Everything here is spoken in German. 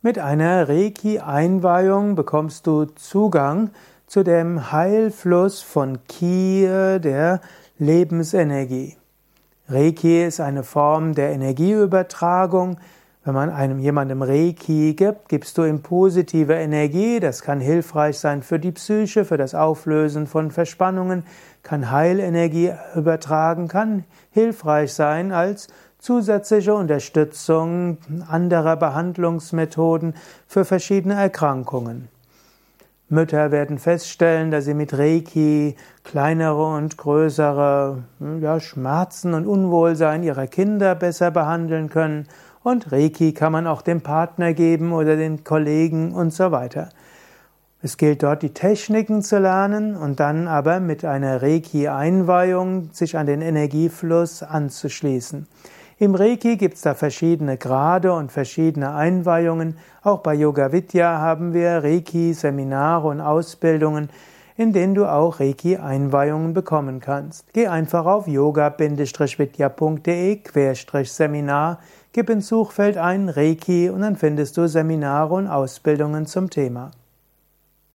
Mit einer Reiki-Einweihung bekommst du Zugang zu dem Heilfluss von Ki, der Lebensenergie. Reiki ist eine Form der Energieübertragung. Wenn man einem jemandem Reiki gibt, gibst du ihm positive Energie. Das kann hilfreich sein für die Psyche, für das Auflösen von Verspannungen, kann Heilenergie übertragen, kann hilfreich sein als zusätzliche Unterstützung anderer Behandlungsmethoden für verschiedene Erkrankungen. Mütter werden feststellen, dass sie mit Reiki kleinere und größere ja, Schmerzen und Unwohlsein ihrer Kinder besser behandeln können. Und Reiki kann man auch dem Partner geben oder den Kollegen und so weiter. Es gilt dort die Techniken zu lernen und dann aber mit einer Reiki-Einweihung sich an den Energiefluss anzuschließen. Im Reiki gibt es da verschiedene Grade und verschiedene Einweihungen. Auch bei Yoga Vidya haben wir Reiki-Seminare und Ausbildungen, in denen du auch Reiki-Einweihungen bekommen kannst. Geh einfach auf yoga-vidya.de-seminar, gib ins Suchfeld ein Reiki und dann findest du Seminare und Ausbildungen zum Thema.